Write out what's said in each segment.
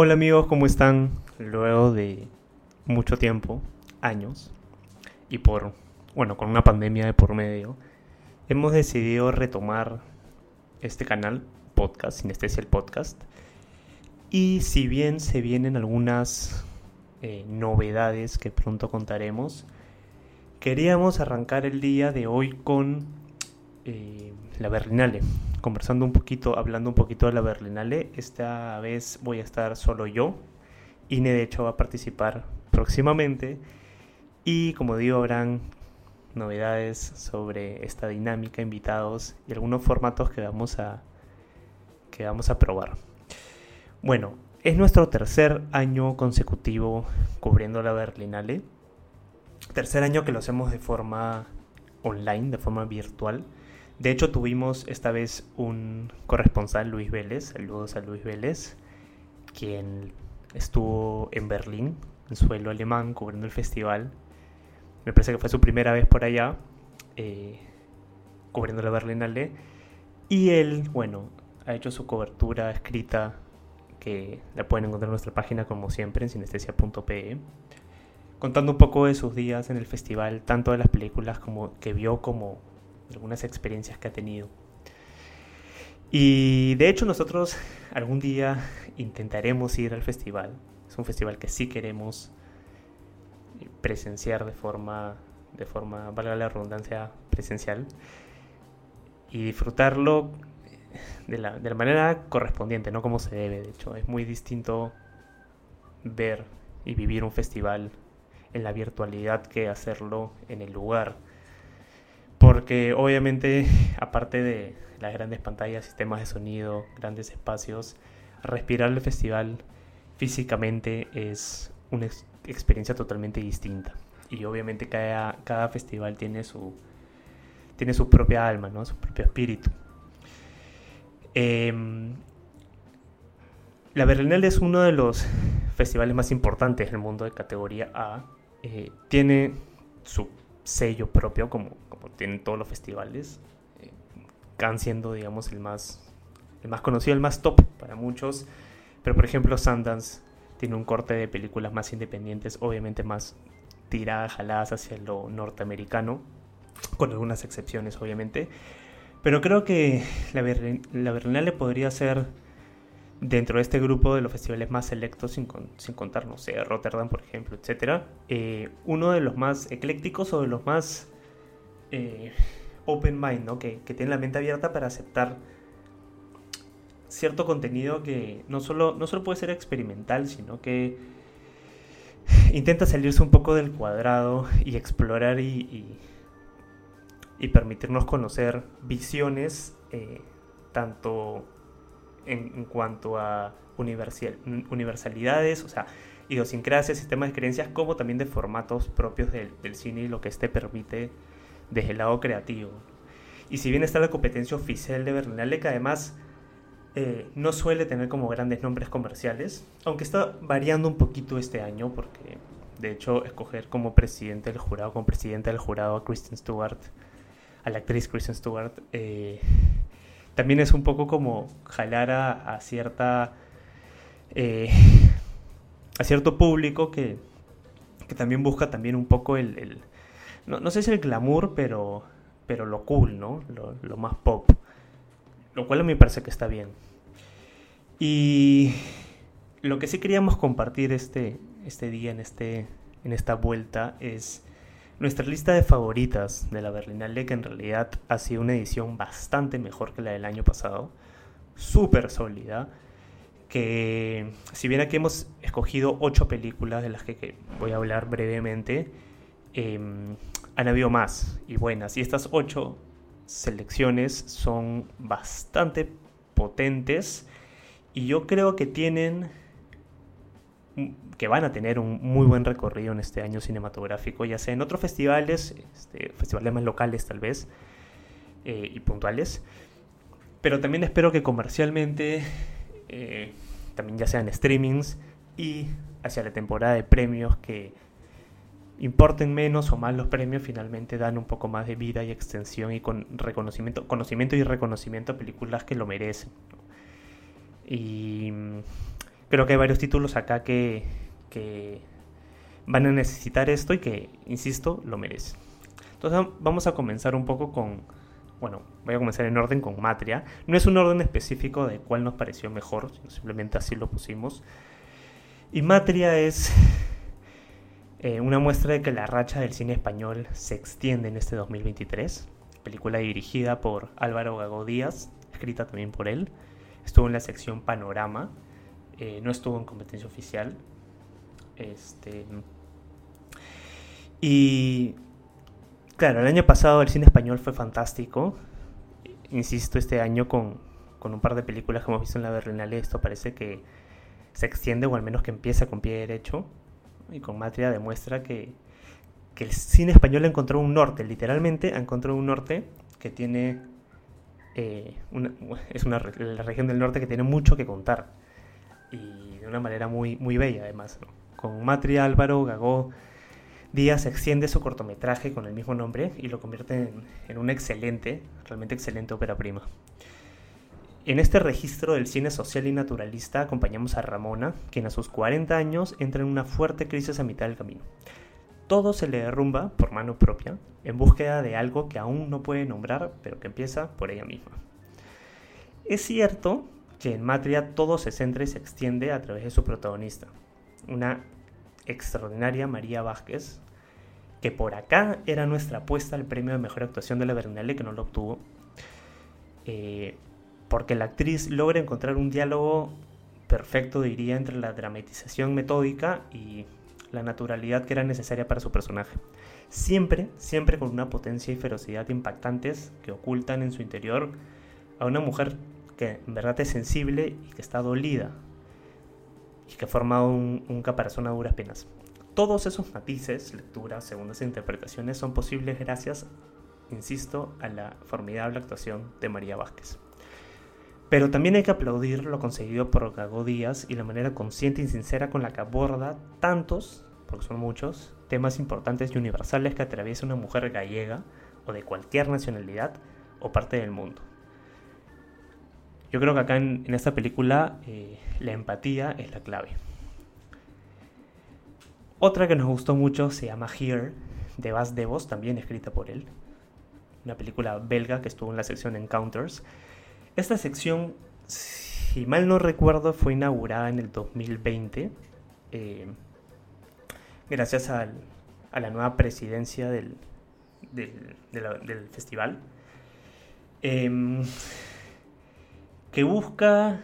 hola amigos, ¿cómo están? Luego de mucho tiempo, años, y por, bueno, con una pandemia de por medio, hemos decidido retomar este canal, podcast, Sinestesia el Podcast. Y si bien se vienen algunas eh, novedades que pronto contaremos, queríamos arrancar el día de hoy con eh, la Berlinale, conversando un poquito, hablando un poquito de la Berlinale. Esta vez voy a estar solo yo. Ine de hecho va a participar próximamente. Y como digo, habrán novedades sobre esta dinámica, invitados y algunos formatos que vamos a, que vamos a probar. Bueno, es nuestro tercer año consecutivo cubriendo la Berlinale. Tercer año que lo hacemos de forma online, de forma virtual. De hecho, tuvimos esta vez un corresponsal, Luis Vélez, saludos a Luis Vélez, quien estuvo en Berlín, en suelo alemán, cubriendo el festival. Me parece que fue su primera vez por allá, eh, cubriendo la Berlinale. Y él, bueno, ha hecho su cobertura escrita, que la pueden encontrar en nuestra página como siempre, en sinestesia.pe, contando un poco de sus días en el festival, tanto de las películas como que vio como algunas experiencias que ha tenido. Y de hecho nosotros algún día intentaremos ir al festival. Es un festival que sí queremos presenciar de forma, de forma, valga la redundancia, presencial. Y disfrutarlo de la, de la manera correspondiente, no como se debe. De hecho, es muy distinto ver y vivir un festival en la virtualidad que hacerlo en el lugar porque obviamente, aparte de las grandes pantallas, sistemas de sonido, grandes espacios, respirar el festival físicamente es una experiencia totalmente distinta. Y obviamente cada, cada festival tiene su, tiene su propia alma, ¿no? su propio espíritu. Em, la Berlinale es uno de los festivales más importantes del mundo de categoría A. Eh, tiene su sello propio, como, como tienen todos los festivales. Eh, Cannes siendo, digamos, el más, el más conocido, el más top para muchos. Pero, por ejemplo, Sundance tiene un corte de películas más independientes, obviamente más tiradas, jaladas hacia lo norteamericano, con algunas excepciones, obviamente. Pero creo que la, la Berlinale podría ser dentro de este grupo de los festivales más selectos, sin, sin contar, no sé, Rotterdam, por ejemplo, etc., eh, uno de los más eclécticos o de los más eh, open mind, ¿no? Que, que tiene la mente abierta para aceptar cierto contenido que no solo, no solo puede ser experimental, sino que intenta salirse un poco del cuadrado y explorar y, y, permitirnos conocer visiones eh, tanto en, cuanto a universalidades, o sea, idiosincrasias, sistemas de creencias, como también de formatos propios del, cine y lo que este permite desde el lado creativo. Y si bien está la competencia oficial de Berlinale, que además eh, no suele tener como grandes nombres comerciales, aunque está variando un poquito este año, porque de hecho escoger como presidente del jurado, como presidente del jurado a Kristen Stewart, a la actriz Kristen Stewart, eh, también es un poco como jalar a, cierta eh, a cierto público que, también busca también un poco el, no, sé si el glamour pero pero lo cool no lo, más pop. Lo cual a mí me parece que está bien. Y lo que sí queríamos compartir este este día en este en esta vuelta es nuestra lista de favoritas de la Berlinale, que en realidad ha sido una edición bastante mejor que la del año pasado, súper sólida, que si bien aquí hemos escogido ocho películas de las que, voy a hablar brevemente, em, han habido más y buenas, y estas ocho selecciones son bastante potentes y yo creo que tienen que van a tener un muy buen recorrido en este año cinematográfico, ya sea en otros festivales, este, festivales más locales tal vez, eh, y puntuales, pero también espero que comercialmente, eh, también ya sean streamings y hacia la temporada de premios que importen menos o más los premios, finalmente dan un poco más de vida y extensión y con reconocimiento, conocimiento y reconocimiento a películas que lo merecen. Y creo que hay varios títulos acá que, que van a necesitar esto y que, insisto, lo merecen. Entonces vamos a comenzar un poco con, bueno, voy a comenzar en orden con Matria. No es un orden específico de cuál nos pareció mejor, simplemente así lo pusimos. Y Matria es eh, una muestra de que la racha del cine español se extiende en este 2023. Película dirigida por Álvaro Gago Díaz, escrita también por él. Estuvo en la sección Panorama, eh, no estuvo en competencia oficial. Este, y claro, el año pasado el cine español fue fantástico. Insisto, este año con, con un par de películas que hemos visto en la Berlinale, esto parece que se extiende o al menos que empieza con pie derecho. Y con Matria demuestra que, que el cine español encontró un norte, literalmente encontró un norte que tiene... Eh, es una, la región del norte que tiene mucho que contar. Y de una manera muy, muy bella además. Con Matria, Álvaro, Gagó, Díaz extiende su cortometraje con el mismo nombre y lo convierte en, en una excelente, realmente excelente ópera prima. En este registro del cine social y naturalista acompañamos a Ramona, quien a sus 40 años entra en una fuerte crisis a mitad del camino. Todo se le derrumba por mano propia, en búsqueda de algo que aún no puede nombrar, pero que empieza por ella misma. Es cierto que en Matria todo se centra y se extiende a través de su protagonista, una extraordinaria María Vázquez, que por acá era nuestra apuesta al premio de mejor actuación de la Berlinale, que no lo obtuvo. Eh, porque la actriz logra encontrar un diálogo perfecto, diría, entre la dramatización metódica y la naturalidad que era necesaria para su personaje. Siempre, siempre con una potencia y ferocidad impactantes que ocultan en su interior a una mujer que en verdad es sensible y que está dolida y que forma un, un caparazón a duras penas. Todos esos matices, lecturas, segundas interpretaciones son posibles gracias, insisto, a la formidable actuación de María Vázquez. Pero también hay que aplaudir lo conseguido por Gago Díaz y la manera consciente y sincera con la que aborda tantos, porque son muchos, temas importantes y universales que atraviesa una mujer gallega o de cualquier nacionalidad o parte del mundo. Yo creo que acá en, esta película eh, la empatía es la clave. Otra que nos gustó mucho se llama Here, de Bas Devos, también escrita por él. Una película belga que estuvo en la sección Encounters esta sección, si mal no recuerdo, fue inaugurada en el 2020, eh, gracias a la nueva presidencia del, festival, em, que busca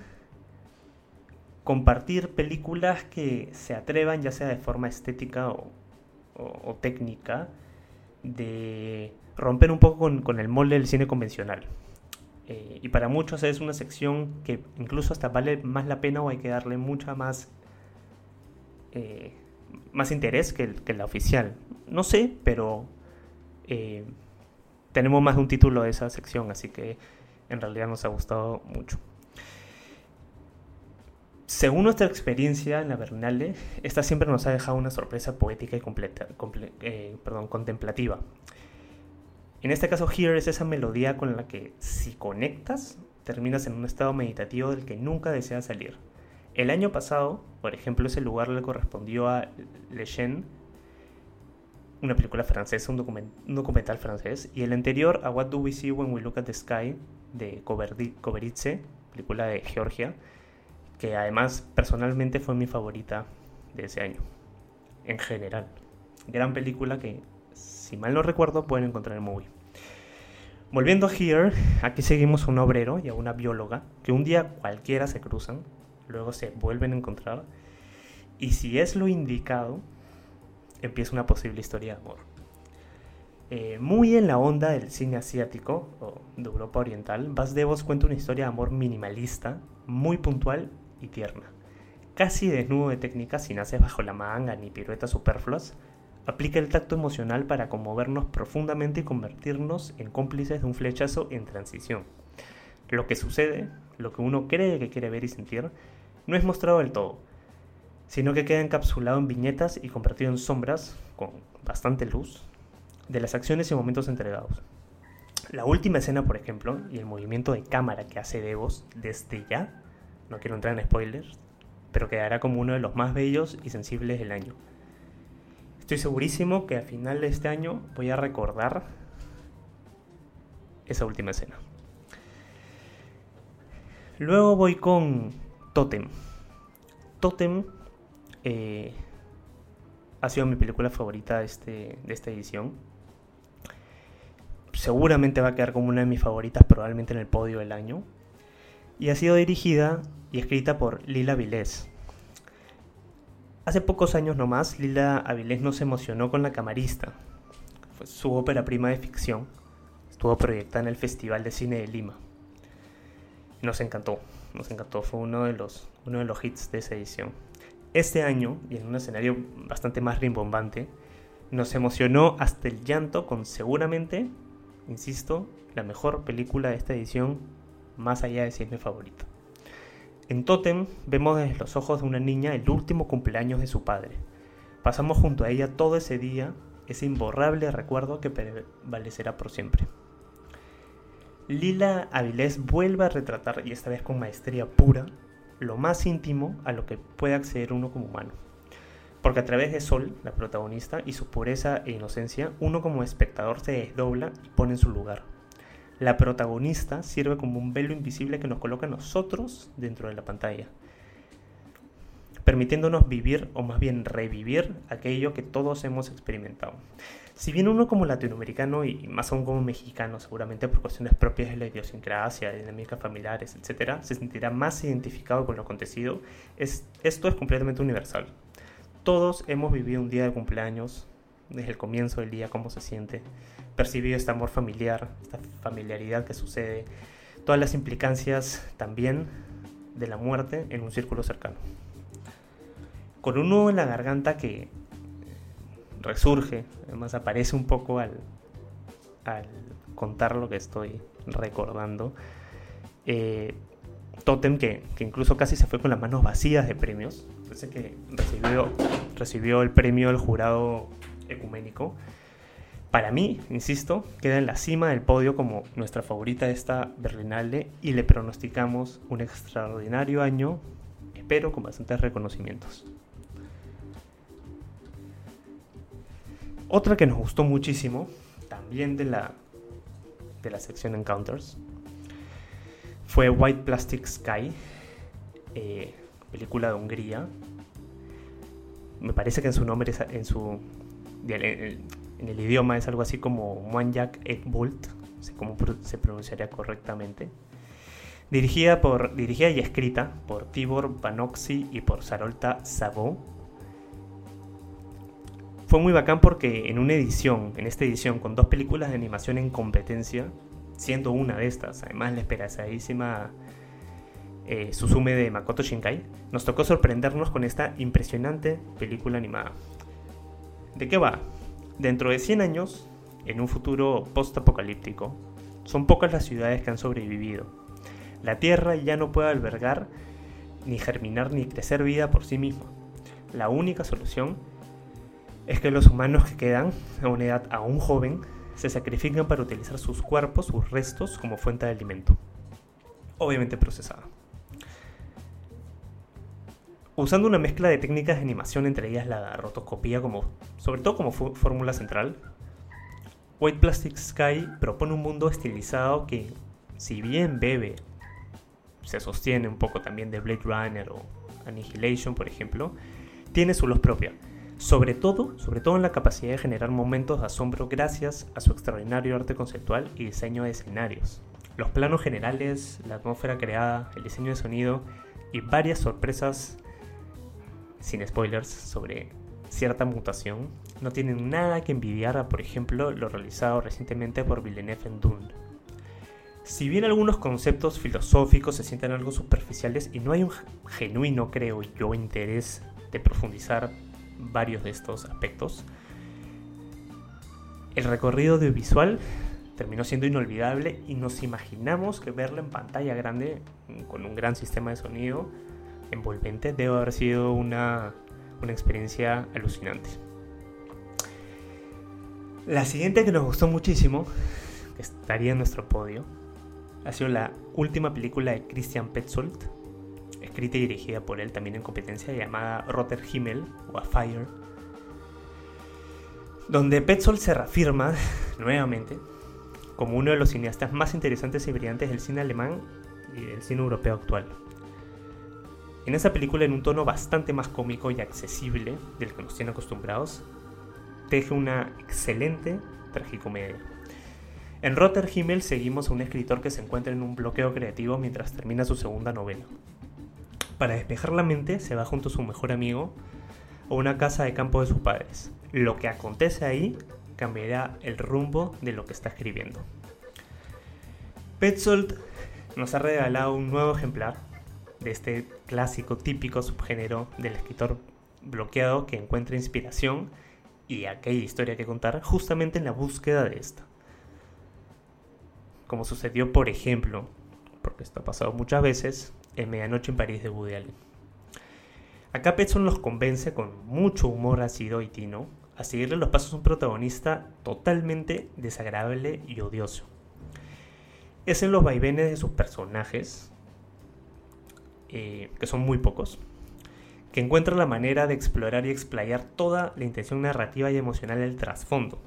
compartir películas que se atrevan, ya sea de forma estética o, técnica, de romper un poco con el molde del cine convencional. Eh, y para muchos es una sección que incluso hasta vale más la pena o hay que darle mucha más, eh, más interés que, la oficial. No sé, pero eh, tenemos más de un título de esa sección, así que en realidad nos ha gustado mucho. Según nuestra experiencia en la Berlinale, esta siempre nos ha dejado una sorpresa poética y completa, perdón, contemplativa. En este caso, Here es esa melodía con la que si conectas, terminas en un estado meditativo del que nunca deseas salir. El año pasado, por ejemplo, ese lugar le correspondió a Le Chien, una película francesa, un, documental francés, y el anterior a What Do We See When We Look at the Sky, de Koberitze, película de Georgia, que además personalmente fue mi favorita de ese año, en general. Gran película que, si mal no recuerdo, pueden encontrar en Movie. Volviendo a Here, aquí seguimos a un obrero y a una bióloga que un día cualquiera se cruzan, luego se vuelven a encontrar y si es lo indicado, empieza una posible historia de amor. Eh, muy en la onda del cine asiático o de Europa Oriental, Bas Devos cuenta una historia de amor minimalista, muy puntual y tierna. Casi desnudo de técnica, sin hacer bajo la manga ni piruetas superfluas, Aplica el tacto emocional para conmovernos profundamente y convertirnos en cómplices de un flechazo en transición. Lo que sucede, lo que uno cree que quiere ver y sentir, no es mostrado del todo, sino que queda encapsulado en viñetas y convertido en sombras, con bastante luz, de las acciones y momentos entregados. La última escena, por ejemplo, y el movimiento de cámara que hace Devos desde ya, no quiero entrar en spoilers, pero quedará como uno de los más bellos y sensibles del año. Estoy segurísimo que al final de este año voy a recordar esa última escena. Luego voy con Totem. Totem eh, ha sido mi película favorita este, de esta edición. Seguramente va a quedar como una de mis favoritas, probablemente en el podio del año. Y ha sido dirigida y escrita por Lila Vilés. Hace pocos años nomás, Lila Avilés no se emocionó con La Camarista. Su ópera prima de ficción. Estuvo proyectada en el Festival de Cine de Lima. Nos encantó, nos encantó. Fue uno de los, uno de los hits de esa edición. Este año, y en un escenario bastante más rimbombante, nos emocionó hasta el llanto con seguramente, insisto, la mejor película de esta edición, más allá de si es mi favorito. En Totem vemos desde los ojos de una niña el último cumpleaños de su padre. Pasamos junto a ella todo ese día, ese imborrable recuerdo que prevalecerá por siempre. Lila Avilés vuelve a retratar, y esta vez con maestría pura, lo más íntimo a lo que puede acceder uno como humano. Porque a través de Sol, la protagonista, y su pureza e inocencia, uno como espectador se desdobla y pone en su lugar. La protagonista sirve como un velo invisible que nos coloca nosotros dentro de la pantalla, permitiéndonos vivir o más bien revivir aquello que todos hemos experimentado. Si bien uno como latinoamericano y más aún como mexicano, seguramente por cuestiones propias de la idiosincrasia, dinámicas familiares, etc., se sentirá más identificado con lo acontecido, es, esto es completamente universal. Todos hemos vivido un día de cumpleaños, desde el comienzo del día, cómo se siente, percibido este amor familiar, esta familiaridad que sucede, todas las implicancias también de la muerte en un círculo cercano. Con un nudo en la garganta que resurge, además aparece un poco al, contar lo que estoy recordando. Eh, Totem, que, que, incluso casi se fue con las manos vacías de premios, que recibió, recibió el premio del jurado ecuménico. Para mí, insisto, queda en la cima del podio como nuestra favorita esta Berlinale y le pronosticamos un extraordinario año, espero con bastantes reconocimientos. Otra que nos gustó muchísimo, también de la, de la sección Encounters, fue White Plastic Sky, eh, película de Hungría. Me parece que en su nombre, en su en el idioma es algo así como Mwanjak Ekbolt, no sé cómo se pronunciaría correctamente. Dirigida, por, dirigida y escrita por Tibor Banoxi y por Sarolta Sabo fue muy bacán porque en una edición, en esta edición, con dos películas de animación en competencia, siendo una de estas, además la esperanzadísima eh, Suzume de Makoto Shinkai, nos tocó sorprendernos con esta impresionante película animada. ¿De qué va? Dentro de 100 años, en un futuro post-apocalíptico, son pocas las ciudades que han sobrevivido. La Tierra ya no puede albergar, ni germinar, ni crecer vida por sí misma. La única solución es que los humanos que quedan a una edad aún joven se sacrifican para utilizar sus cuerpos, sus restos, como fuente de alimento, obviamente procesada. Usando una mezcla de técnicas de animación, entre ellas la rotoscopía, como, sobre todo como fórmula central, White Plastic Sky propone un mundo estilizado que, si bien bebe, se sostiene un poco también de Blade Runner o Annihilation, por ejemplo, tiene su luz propia sobre todo, sobre todo en la capacidad de generar momentos de asombro gracias a su extraordinario arte conceptual y diseño de escenarios. Los planos generales, la atmósfera creada, el diseño de sonido y varias sorpresas, sin spoilers, sobre cierta mutación, no tienen nada que envidiar a, por ejemplo, lo realizado recientemente por Villeneuve en Dune. Si bien algunos conceptos filosóficos se sienten algo superficiales y no hay un genuino, creo yo, interés de profundizar varios de estos aspectos. El recorrido audiovisual terminó siendo inolvidable y nos imaginamos que verlo en pantalla grande con un gran sistema de sonido envolvente debe haber sido una, una experiencia alucinante. La siguiente que nos gustó muchísimo, que estaría en nuestro podio, ha sido la última película de Christian Petzold, escrita y dirigida por él también en competencia, llamada Rotter Himmel o A Fire, donde Petzold se reafirma nuevamente como uno de los cineastas más interesantes y brillantes del cine alemán y del cine europeo actual. En esa película, en un tono bastante más cómico y accesible del que nos tienen acostumbrados, teje una excelente tragicomedia. En Rotter Himmel seguimos a un escritor que se encuentra en un bloqueo creativo mientras termina su segunda novela. Para despejar la mente, se va junto a su mejor amigo a una casa de campo de sus padres. Lo que acontece ahí cambiará el rumbo de lo que está escribiendo. Petzold nos ha regalado un nuevo ejemplar de este clásico típico subgénero del escritor bloqueado que encuentra inspiración y aquella historia que contar justamente en la búsqueda de esta. Como sucedió, por ejemplo, porque esto ha pasado muchas veces, en Medianoche en París de Woody Allen. Acá Petson los convence con mucho humor ácido y tino a seguirle los pasos a un protagonista totalmente desagradable y odioso. Es en los vaivenes de sus personajes, eh, que son muy pocos, que encuentra la manera de explorar y explayar toda la intención narrativa y emocional del trasfondo.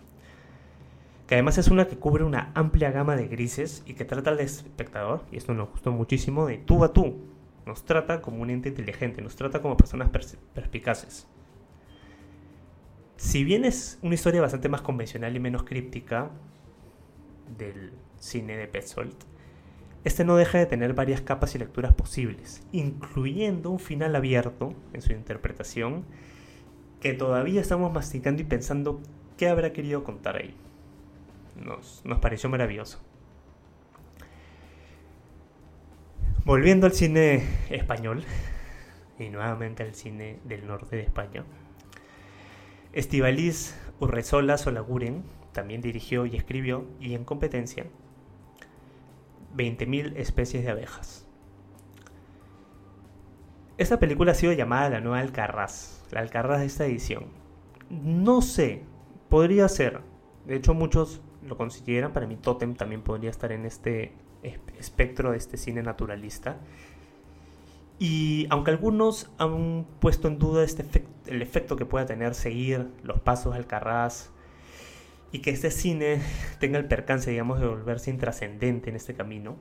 Que además es una que cubre una amplia gama de grises y que trata al espectador, y esto nos gustó muchísimo, de tú a tú. Nos trata como un ente inteligente, nos trata como personas perspicaces. Si bien es una historia bastante más convencional y menos críptica del cine de Petzold, este no deja de tener varias capas y lecturas posibles, incluyendo un final abierto en su interpretación que todavía estamos masticando y pensando qué habrá querido contar ahí. Nos, nos pareció maravilloso. Volviendo al cine español y nuevamente al cine del norte de España, Estivaliz Urresola Solaguren también dirigió y escribió, y en competencia, 20.000 especies de abejas. Esta película ha sido llamada la nueva Alcarraz, la Alcarraz de esta edición. No sé, podría ser. De hecho, muchos lo consideran. Para mí, Totem también podría estar en este espectro de este cine naturalista. Y aunque algunos han puesto en duda este el efecto que pueda tener seguir los pasos de Alcarraz y que este cine tenga el percance, digamos, de volverse intrascendente en este camino,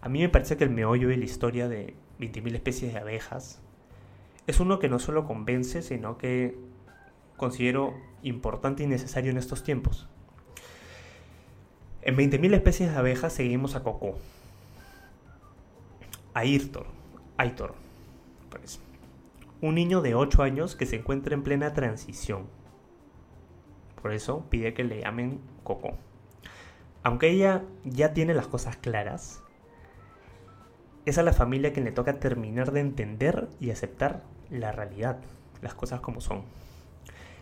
a mí me parece que el meollo de la historia de 20.000 especies de abejas es uno que no solo convence, sino que considero importante y necesario en estos tiempos. En 20.000 especies de abejas seguimos a Coco, a Irtor, Aitor, pues, un niño de 8 años que se encuentra en plena transición por eso pide que le llamen Coco. Aunque ella ya tiene las cosas claras, es a la familia quien le toca terminar de entender y aceptar la realidad, las cosas como son.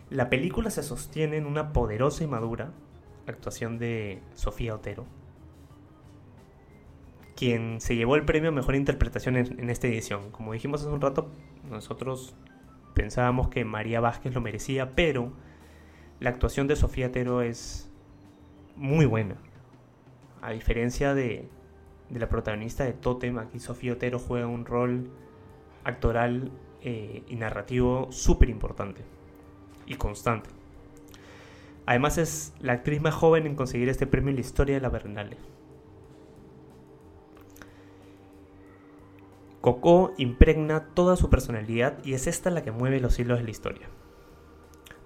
La película se sostiene en una poderosa y madura actuación de Sofía Otero, quien se llevó el premio a Mejor Interpretación en, en, esta edición. Como dijimos hace un rato, nosotros pensábamos que María Vázquez lo merecía, pero la actuación de Sofía Tero es muy buena. A diferencia de, la protagonista de Totem, aquí Sofía Otero juega un rol actoral eh, y narrativo súper importante y constante. Además es la actriz más joven en conseguir este premio en la historia de la Berlinale. Coco impregna toda su personalidad y es esta la que mueve los hilos de la historia.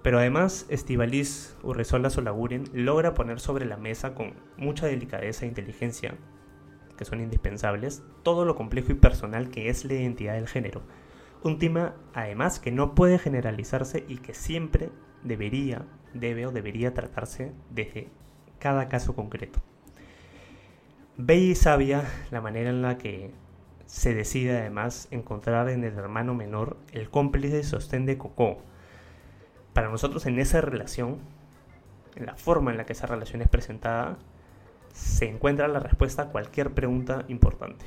Pero además, Estivaliz Urresola Solaguren logra poner sobre la mesa con mucha delicadeza e inteligencia, que son indispensables, todo lo complejo y personal que es la identidad del género. Un tema, además, que no puede generalizarse y que siempre debería, debe o debería tratarse desde cada caso concreto. Bella y sabia la manera en la que se decide además encontrar en el hermano menor el cómplice sostén de Coco, para nosotros en esa relación, en la forma en la que esa relación es presentada, se encuentra la respuesta a cualquier pregunta importante.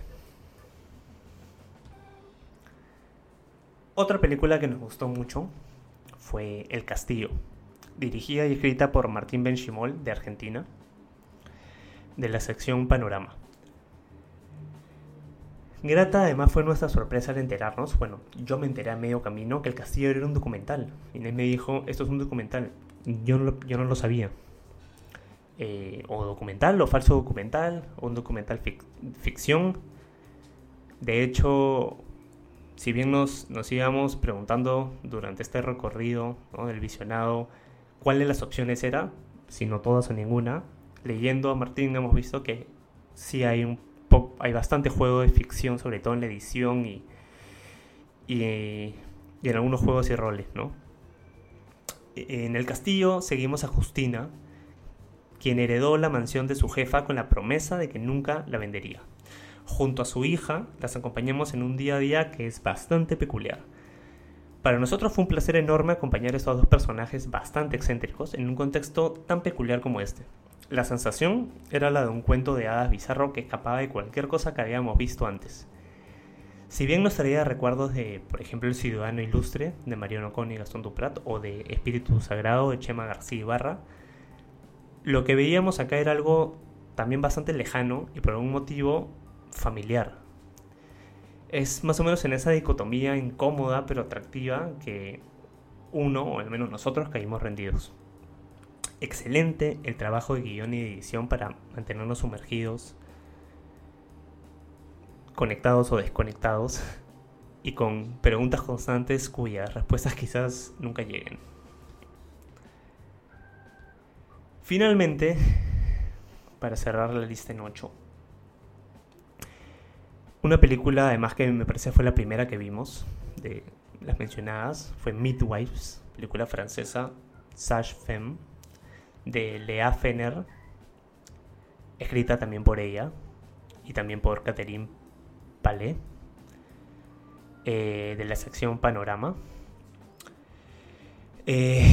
Otra película que nos gustó mucho fue El Castillo, dirigida y escrita por Martín Benchimol de Argentina, de la sección Panorama. Grata además fue nuestra sorpresa al enterarnos, bueno, yo me enteré a medio camino que el castillo era un documental. Inés me dijo, esto es un documental. Yo no, yo no lo sabía. Eh, o documental, o falso documental, o un documental ficción. De hecho, si bien nos, nos íbamos preguntando durante este recorrido del visionado cuál de las opciones era, si no todas o ninguna, leyendo a Martín hemos visto que sí hay un hay bastante juego de ficción, sobre todo en la edición y, en algunos juegos y roles, ¿no? En el castillo seguimos a Justina, quien heredó la mansión de su jefa con la promesa de que nunca la vendería. Junto a su hija, las acompañamos en un día a día que es bastante peculiar. Para nosotros fue un placer enorme acompañar a estos dos personajes bastante excéntricos en un contexto tan peculiar como este. La sensación era la de un cuento de hadas bizarro que escapaba de cualquier cosa que habíamos visto antes. Si bien nos traía recuerdos de, por ejemplo, El Ciudadano Ilustre de Mariano Con y Gastón Duprat o de Espíritu Sagrado de Chema García Ibarra, lo que veíamos acá era algo también bastante lejano y por algún motivo familiar. Es más o menos en esa dicotomía incómoda pero atractiva que uno, o al menos nosotros, caímos rendidos excelente el trabajo de guion y edición para mantenernos sumergidos, conectados o desconectados, y con preguntas constantes cuyas respuestas quizás nunca lleguen. Finalmente, para cerrar la lista en 8, una película además que me parece fue la primera que vimos de las mencionadas, fue Midwives, película francesa, Sage Femme, de Lea Fener, escrita también por ella y también por Catherine Palais, eh, de la sección Panorama. Eh,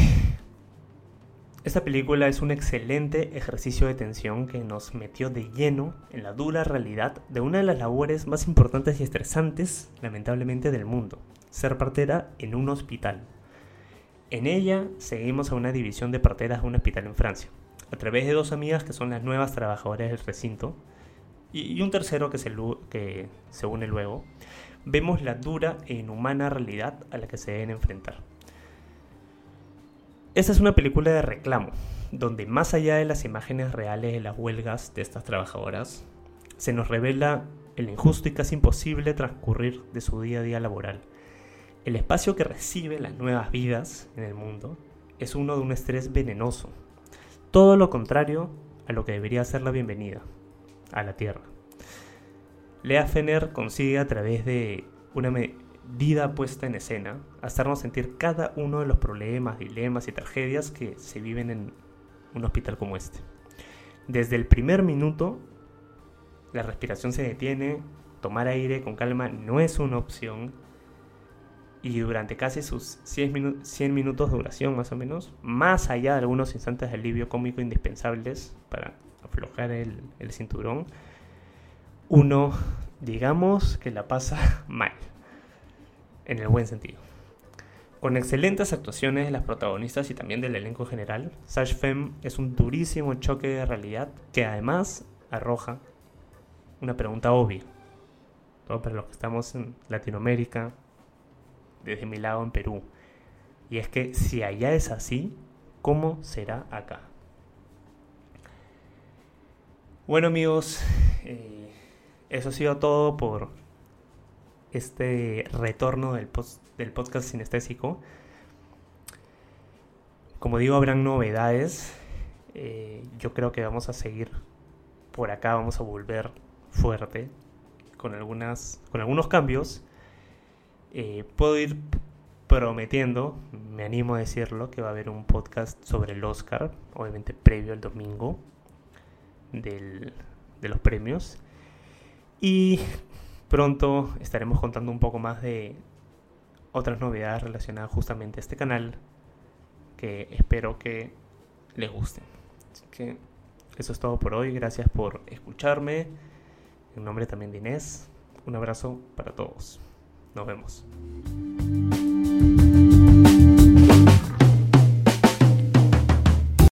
esta película es un excelente ejercicio de tensión que nos metió de lleno en la dura realidad de una de las labores más importantes y estresantes, lamentablemente, del mundo, ser partera en un hospital. En ella seguimos a una división de parteras de un hospital en Francia, a través de dos amigas que son las nuevas trabajadoras del recinto y, un tercero que se, que se une luego, vemos la dura e inhumana realidad a la que se deben enfrentar. Esta es una película de reclamo, donde más allá de las imágenes reales de las huelgas de estas trabajadoras, se nos revela el injusto y casi imposible transcurrir de su día a día laboral el espacio que recibe las nuevas vidas en el mundo es uno de un estrés venenoso. Todo lo contrario a lo que debería ser la bienvenida a la Tierra. Lea Fener consigue a través de una medida puesta en escena hacernos sentir cada uno de los problemas, dilemas y tragedias que se viven en un hospital como este. Desde el primer minuto, la respiración se detiene, tomar aire con calma no es una opción, y durante casi sus 100, 100, minutos de duración más o menos, más allá de algunos instantes de alivio cómico indispensables para aflojar el, el cinturón, uno, digamos que la pasa mal, en el buen sentido. Con excelentes actuaciones de las protagonistas y también del elenco general, Sash Femme es un durísimo choque de realidad que además arroja una pregunta obvia. Todo para los que estamos en Latinoamérica, desde mi lado en Perú. Y es que si allá es así, ¿cómo será acá? Bueno amigos, eh, eso ha sido todo por este retorno del, del podcast sinestésico. Como digo, habrán novedades. Eh, yo creo que vamos a seguir por acá, vamos a volver fuerte con, algunas, con algunos cambios. Eh, puedo ir prometiendo, me animo a decirlo, que va a haber un podcast sobre el Oscar, obviamente previo al domingo de los premios. Y pronto estaremos contando un poco más de otras novedades relacionadas justamente a este canal que espero que les gusten. Así que eso es todo por hoy. Gracias por escucharme. En nombre también de Inés, un abrazo para todos. Nos vemos.